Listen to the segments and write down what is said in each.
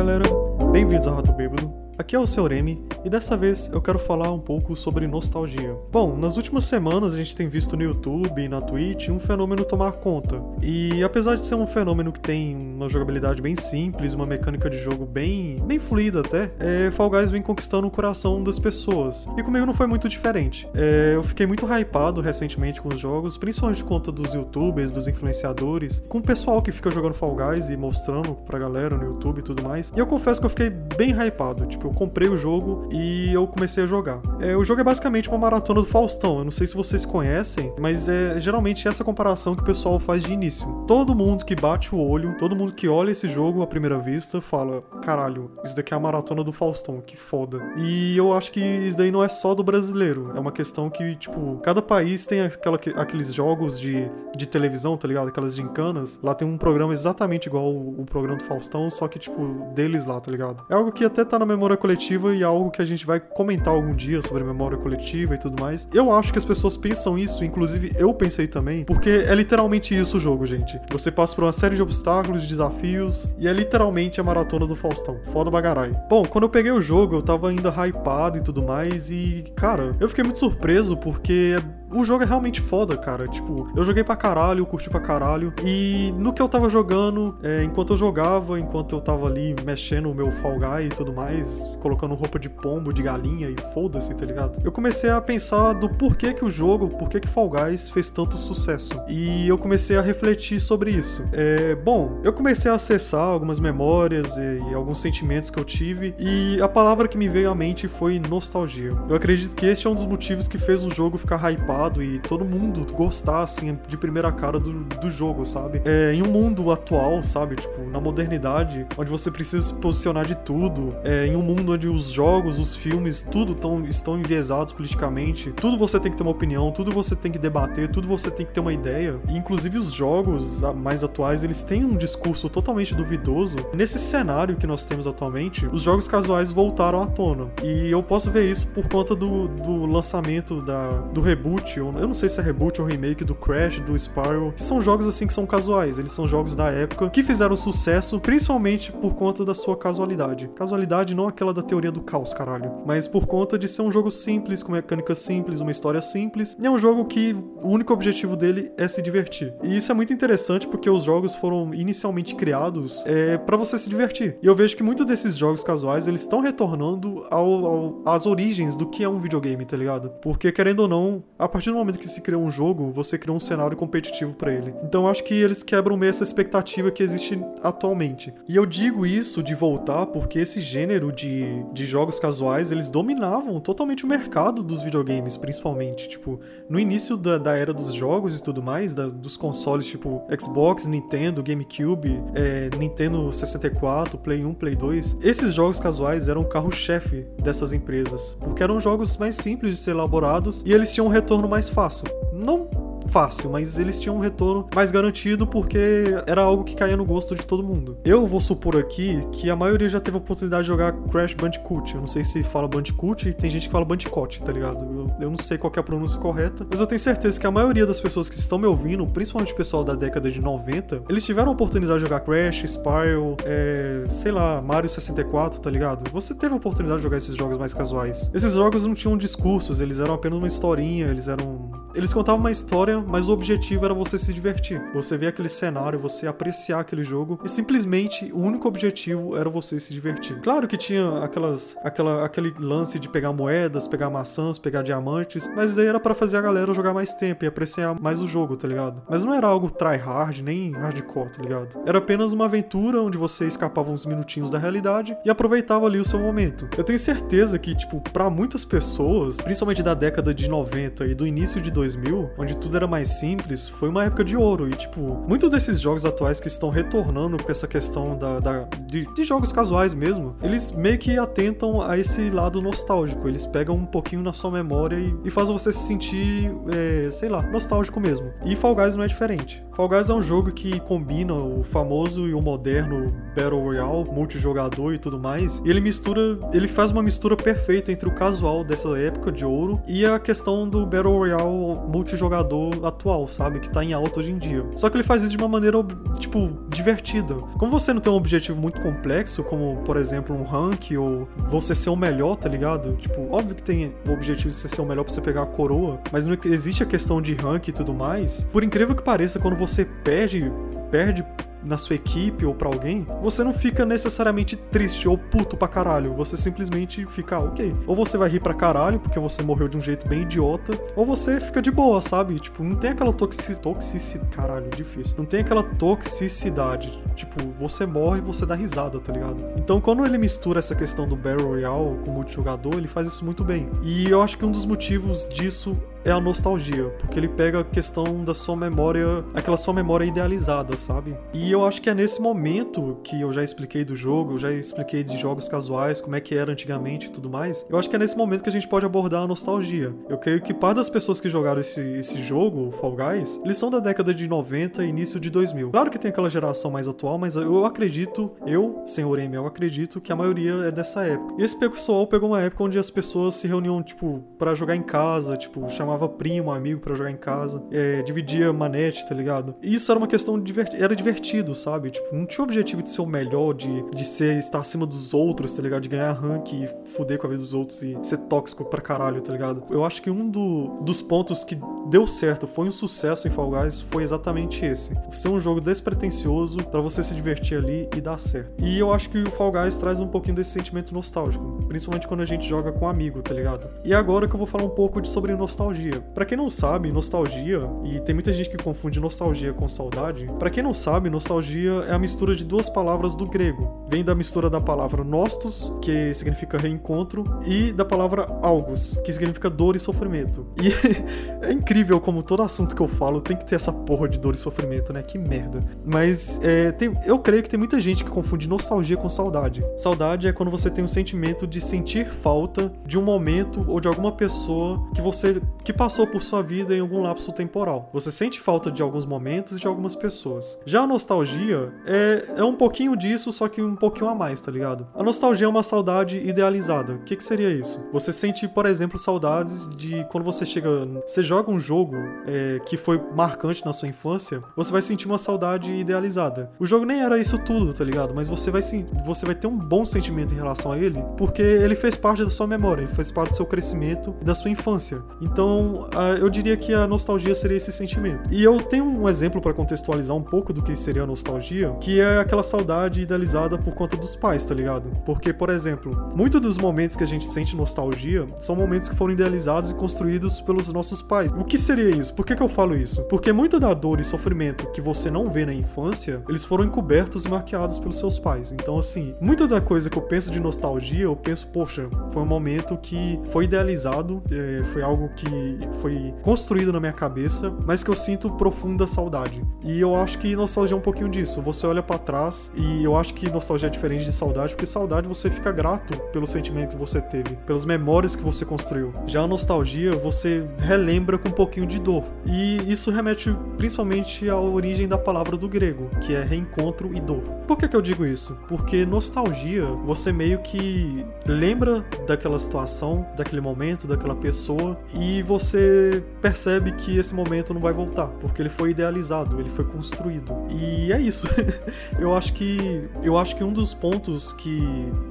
galera, bem-vindos ao Rato Bêbado. Aqui é o Sr. M e dessa vez eu quero falar um pouco sobre nostalgia. Bom, nas últimas semanas a gente tem visto no YouTube e na Twitch um fenômeno tomar conta. E apesar de ser um fenômeno que tem uma jogabilidade bem simples, uma mecânica de jogo bem, bem fluida até, é, Fall Guys vem conquistando o coração das pessoas. E comigo não foi muito diferente. É, eu fiquei muito hypado recentemente com os jogos, principalmente por conta dos youtubers, dos influenciadores, com o pessoal que fica jogando Fall Guys e mostrando pra galera no YouTube e tudo mais. E eu confesso que eu fiquei bem hypado. Tipo, eu comprei o jogo e eu comecei a jogar. É, o jogo é basicamente uma maratona do Faustão. Eu não sei se vocês conhecem, mas é geralmente essa comparação que o pessoal faz de início. Todo mundo que bate o olho, todo mundo que olha esse jogo à primeira vista fala: caralho, isso daqui é a maratona do Faustão, que foda. E eu acho que isso daí não é só do brasileiro. É uma questão que, tipo, cada país tem aquela, aqueles jogos de, de televisão, tá ligado? Aquelas gincanas. Lá tem um programa exatamente igual o, programa do Faustão, só que, tipo, deles lá, tá ligado? É algo que até tá na memória coletiva e é algo que a gente vai comentar algum dia sobre memória coletiva e tudo mais. Eu acho que as pessoas pensam isso, inclusive eu pensei também, porque é literalmente isso o jogo, gente. Você passa por uma série de obstáculos, de desafios, e é literalmente a maratona do Faustão. Foda bagarai. Bom, quando eu peguei o jogo, eu tava ainda hypado e tudo mais, e, cara, eu fiquei muito surpreso porque o jogo é realmente foda, cara. Tipo, eu joguei pra caralho, curti pra caralho. E no que eu tava jogando, é, enquanto eu jogava, enquanto eu tava ali mexendo o meu Fall Guy e tudo mais, colocando roupa de pombo, de galinha e foda-se, tá ligado? Eu comecei a pensar do porquê que o jogo, porquê que Fall Guys fez tanto sucesso. E eu comecei a refletir sobre isso. É, bom, eu comecei a acessar algumas memórias e, e alguns sentimentos que eu tive, e a palavra que me veio à mente foi nostalgia. Eu acredito que este é um dos motivos que fez o jogo ficar hypado e todo mundo gostar, assim, de primeira cara do, do jogo, sabe? É, em um mundo atual, sabe? Tipo, na modernidade, onde você precisa se posicionar de tudo, é, em um mundo onde os jogos, os filmes, tudo tão, estão enviesados politicamente, tudo você tem que ter uma opinião, tudo você tem que debater, tudo você tem que ter uma ideia. E, inclusive, os jogos mais atuais, eles têm um discurso totalmente duvidoso. Nesse cenário que nós temos atualmente, os jogos casuais voltaram à tona. E eu posso ver isso por conta do, do lançamento da, do reboot eu não sei se é reboot ou remake do Crash, do Spyro, que são jogos assim que são casuais, eles são jogos da época que fizeram sucesso principalmente por conta da sua casualidade. Casualidade não aquela da teoria do caos, caralho, mas por conta de ser um jogo simples, com mecânica simples, uma história simples, e é um jogo que o único objetivo dele é se divertir. E isso é muito interessante porque os jogos foram inicialmente criados é, para você se divertir. E eu vejo que muitos desses jogos casuais eles estão retornando ao, ao, às origens do que é um videogame, tá ligado? Porque querendo ou não, a partir do momento que se cria um jogo, você cria um cenário competitivo para ele. Então eu acho que eles quebram meio essa expectativa que existe atualmente. E eu digo isso de voltar porque esse gênero de, de jogos casuais, eles dominavam totalmente o mercado dos videogames, principalmente. Tipo, no início da, da era dos jogos e tudo mais, da, dos consoles tipo Xbox, Nintendo, GameCube, é, Nintendo 64, Play 1, Play 2, esses jogos casuais eram o carro-chefe dessas empresas, porque eram jogos mais simples de ser elaborados e eles tinham um retorno mais fácil. Não fácil, mas eles tinham um retorno mais garantido porque era algo que caía no gosto de todo mundo. Eu vou supor aqui que a maioria já teve a oportunidade de jogar Crash Bandicoot. Eu não sei se fala Bandicoot e tem gente que fala Bandicoot, tá ligado? Eu, eu não sei qual é a pronúncia correta, mas eu tenho certeza que a maioria das pessoas que estão me ouvindo, principalmente o pessoal da década de 90, eles tiveram a oportunidade de jogar Crash, Spyro, é, sei lá, Mario 64, tá ligado? Você teve a oportunidade de jogar esses jogos mais casuais. Esses jogos não tinham discursos, eles eram apenas uma historinha, eles eram. Eles contavam uma história mas o objetivo era você se divertir. Você ver aquele cenário, você apreciar aquele jogo e simplesmente o único objetivo era você se divertir. Claro que tinha aquelas, aquela, aquele lance de pegar moedas, pegar maçãs, pegar diamantes, mas daí era para fazer a galera jogar mais tempo e apreciar mais o jogo, tá ligado? Mas não era algo tryhard nem hardcore, tá ligado? Era apenas uma aventura onde você escapava uns minutinhos da realidade e aproveitava ali o seu momento. Eu tenho certeza que, tipo, para muitas pessoas, principalmente da década de 90 e do início de 2000, onde tudo era mais simples, foi uma época de ouro. E, tipo, muitos desses jogos atuais que estão retornando com essa questão da, da de, de, jogos casuais mesmo, eles meio que atentam a esse lado nostálgico. Eles pegam um pouquinho na sua memória e, e fazem você se sentir, é, sei lá, nostálgico mesmo. E Fall Guys não é diferente. Fall Guys é um jogo que combina o famoso e o moderno Battle Royale, multijogador e tudo mais. E ele mistura, ele faz uma mistura perfeita entre o casual dessa época de ouro e a questão do Battle Royale multijogador atual, sabe? Que tá em alta hoje em dia. Só que ele faz isso de uma maneira, tipo, divertida. Como você não tem um objetivo muito complexo, como, por exemplo, um rank ou você ser o melhor, tá ligado? Tipo, óbvio que tem o objetivo de você ser o melhor pra você pegar a coroa, mas não existe a questão de rank e tudo mais. Por incrível que pareça, quando você perde, perde na sua equipe ou para alguém, você não fica necessariamente triste ou puto pra caralho. Você simplesmente fica, ah, ok. Ou você vai rir pra caralho porque você morreu de um jeito bem idiota, ou você fica de boa, sabe? Tipo, não tem aquela toxicidade. Toxicidade. Caralho, difícil. Não tem aquela toxicidade. Tipo, você morre e você dá risada, tá ligado? Então, quando ele mistura essa questão do Battle Royale com multijogador, ele faz isso muito bem. E eu acho que um dos motivos disso é a nostalgia, porque ele pega a questão da sua memória, aquela sua memória idealizada, sabe? E eu acho que é nesse momento que eu já expliquei do jogo, eu já expliquei de jogos casuais, como é que era antigamente e tudo mais. Eu acho que é nesse momento que a gente pode abordar a nostalgia. Eu creio que parte das pessoas que jogaram esse, esse jogo, Fall Guys, eles são da década de 90 e início de 2000. Claro que tem aquela geração mais atual, mas eu acredito, eu, senhor M, eu acredito que a maioria é dessa época. E esse pessoal pegou uma época onde as pessoas se reuniam, tipo, para jogar em casa, tipo, chamar chamava primo, amigo para jogar em casa, é, dividia manete, tá ligado? E isso era uma questão divertida, era divertido, sabe? Tipo, não tinha o objetivo de ser o melhor, de, de ser, estar acima dos outros, tá ligado? De ganhar rank e fuder com a vida dos outros e ser tóxico pra caralho, tá ligado? Eu acho que um do, dos pontos que deu certo, foi um sucesso em Fall Guys, foi exatamente esse. Ser um jogo despretensioso para você se divertir ali e dar certo. E eu acho que o Fall Guys traz um pouquinho desse sentimento nostálgico, principalmente quando a gente joga com um amigo, tá ligado? E agora que eu vou falar um pouco de sobre nostalgia nostalgia. Para quem não sabe, nostalgia, e tem muita gente que confunde nostalgia com saudade. Para quem não sabe, nostalgia é a mistura de duas palavras do grego. Vem da mistura da palavra nostos, que significa reencontro, e da palavra algos, que significa dor e sofrimento. E é incrível como todo assunto que eu falo tem que ter essa porra de dor e sofrimento, né? Que merda. Mas é, tem, eu creio que tem muita gente que confunde nostalgia com saudade. Saudade é quando você tem um sentimento de sentir falta de um momento ou de alguma pessoa que você que que passou por sua vida em algum lapso temporal. Você sente falta de alguns momentos e de algumas pessoas. Já a nostalgia é, é um pouquinho disso, só que um pouquinho a mais, tá ligado? A nostalgia é uma saudade idealizada. O que, que seria isso? Você sente, por exemplo, saudades de quando você chega. Você joga um jogo é, que foi marcante na sua infância, você vai sentir uma saudade idealizada. O jogo nem era isso tudo, tá ligado? Mas você vai, você vai ter um bom sentimento em relação a ele, porque ele fez parte da sua memória, ele fez parte do seu crescimento e da sua infância. Então, então, eu diria que a nostalgia seria esse sentimento. E eu tenho um exemplo para contextualizar um pouco do que seria a nostalgia, que é aquela saudade idealizada por conta dos pais, tá ligado? Porque, por exemplo, muitos dos momentos que a gente sente nostalgia são momentos que foram idealizados e construídos pelos nossos pais. O que seria isso? Por que, que eu falo isso? Porque muita da dor e sofrimento que você não vê na infância, eles foram encobertos e marqueados pelos seus pais. Então, assim, muita da coisa que eu penso de nostalgia, eu penso, poxa, foi um momento que foi idealizado, é, foi algo que foi construído na minha cabeça, mas que eu sinto profunda saudade. E eu acho que nostalgia é um pouquinho disso. Você olha para trás e eu acho que nostalgia é diferente de saudade, porque saudade você fica grato pelo sentimento que você teve, pelas memórias que você construiu. Já a nostalgia você relembra com um pouquinho de dor. E isso remete principalmente à origem da palavra do grego, que é reencontro e dor. Por que, que eu digo isso? Porque nostalgia, você meio que lembra daquela situação, daquele momento, daquela pessoa, e você você percebe que esse momento não vai voltar, porque ele foi idealizado, ele foi construído. E é isso. eu acho que eu acho que um dos pontos que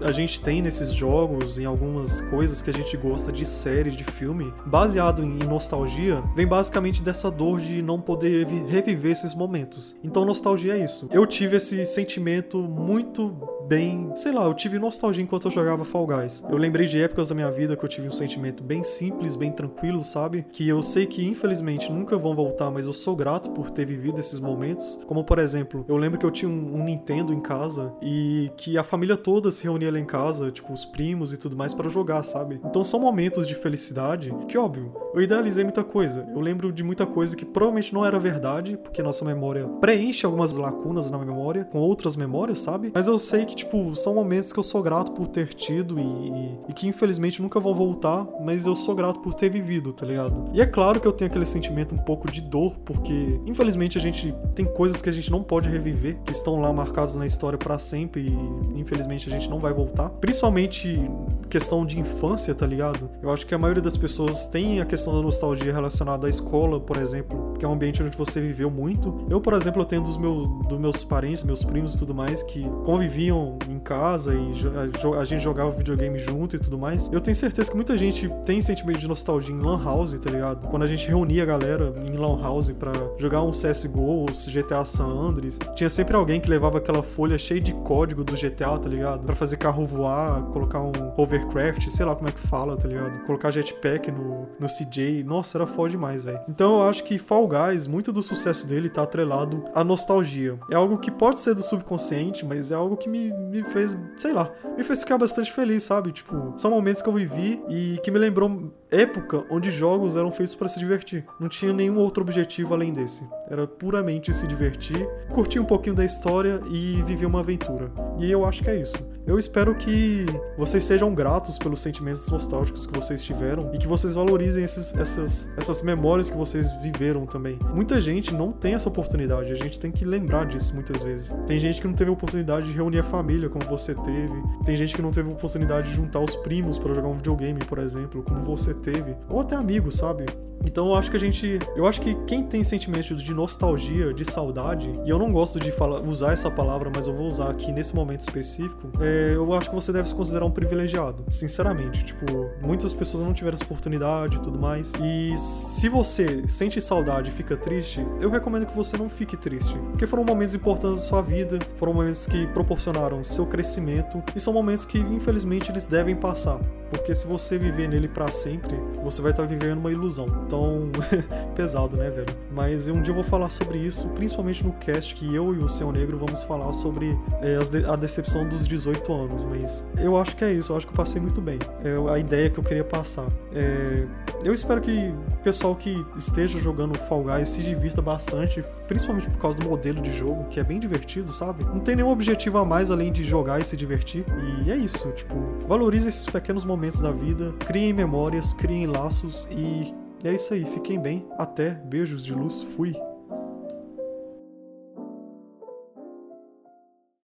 a gente tem nesses jogos, em algumas coisas que a gente gosta de série, de filme, baseado em nostalgia, vem basicamente dessa dor de não poder reviver esses momentos. Então nostalgia é isso. Eu tive esse sentimento muito bem, sei lá, eu tive nostalgia enquanto eu jogava Fall Guys. Eu lembrei de épocas da minha vida que eu tive um sentimento bem simples, bem tranquilo, sabe? Que eu sei que infelizmente nunca vão voltar, mas eu sou grato por ter vivido esses momentos. Como por exemplo, eu lembro que eu tinha um, um Nintendo em casa e que a família toda se reunia lá em casa, tipo os primos e tudo mais para jogar, sabe? Então são momentos de felicidade que óbvio, eu idealizei muita coisa. Eu lembro de muita coisa que provavelmente não era verdade, porque nossa memória preenche algumas lacunas na memória com outras memórias, sabe? Mas eu sei que tipo são momentos que eu sou grato por ter tido e, e, e que infelizmente nunca vão voltar, mas eu sou grato por ter vivido tá ligado? E é claro que eu tenho aquele sentimento um pouco de dor, porque infelizmente a gente tem coisas que a gente não pode reviver, que estão lá marcadas na história para sempre e infelizmente a gente não vai voltar. Principalmente questão de infância, tá ligado? Eu acho que a maioria das pessoas tem a questão da nostalgia relacionada à escola, por exemplo, que é um ambiente onde você viveu muito. Eu, por exemplo, eu tenho dos, dos meus parentes, meus primos e tudo mais, que conviviam em casa e a, gente jogava videogame junto e tudo mais. Eu tenho certeza que muita gente tem sentimento de nostalgia em Lan House, tá ligado? Quando a gente reunia a galera em Lan House pra jogar um CSGO ou GTA San Andreas, tinha sempre alguém que levava aquela folha cheia de código do GTA, tá ligado? Pra fazer carro voar, colocar um hovercraft, sei lá como é que fala, tá ligado? Colocar jetpack no, no CJ. Nossa, era foda demais, velho. Então eu acho que Fall Guys, muito do sucesso dele tá atrelado à nostalgia. É algo que pode ser do subconsciente, mas é algo que me, me fez, sei lá, me fez ficar bastante feliz, sabe? Tipo, são momentos que eu vivi e que me lembrou época onde jogos eram feitos para se divertir. Não tinha nenhum outro objetivo além desse. Era puramente se divertir, curtir um pouquinho da história e viver uma aventura. E eu acho que é isso. Eu espero que vocês sejam gratos pelos sentimentos nostálgicos que vocês tiveram e que vocês valorizem esses, essas, essas memórias que vocês viveram também. Muita gente não tem essa oportunidade, a gente tem que lembrar disso muitas vezes. Tem gente que não teve oportunidade de reunir a família como você teve, tem gente que não teve a oportunidade de juntar os primos para jogar um videogame, por exemplo, como você teve, ou até amigos, sabe? Então eu acho que a gente. Eu acho que quem tem sentimento de nostalgia, de saudade, e eu não gosto de falar, usar essa palavra, mas eu vou usar aqui nesse momento específico, é, eu acho que você deve se considerar um privilegiado. Sinceramente. Tipo, muitas pessoas não tiveram essa oportunidade e tudo mais. E se você sente saudade e fica triste, eu recomendo que você não fique triste. Porque foram momentos importantes da sua vida, foram momentos que proporcionaram seu crescimento, e são momentos que, infelizmente, eles devem passar. Porque se você viver nele para sempre, você vai estar tá vivendo uma ilusão. Então, pesado, né, velho? Mas um dia eu vou falar sobre isso, principalmente no cast que eu e o Seu Negro vamos falar sobre é, a decepção dos 18 anos. Mas eu acho que é isso, eu acho que eu passei muito bem. É a ideia que eu queria passar. É, eu espero que o pessoal que esteja jogando Fall Guys se divirta bastante, principalmente por causa do modelo de jogo, que é bem divertido, sabe? Não tem nenhum objetivo a mais além de jogar e se divertir. E é isso, tipo, valorize esses pequenos momentos da vida, criem memórias, criem laços e é isso aí. Fiquem bem. Até. Beijos de luz. Fui.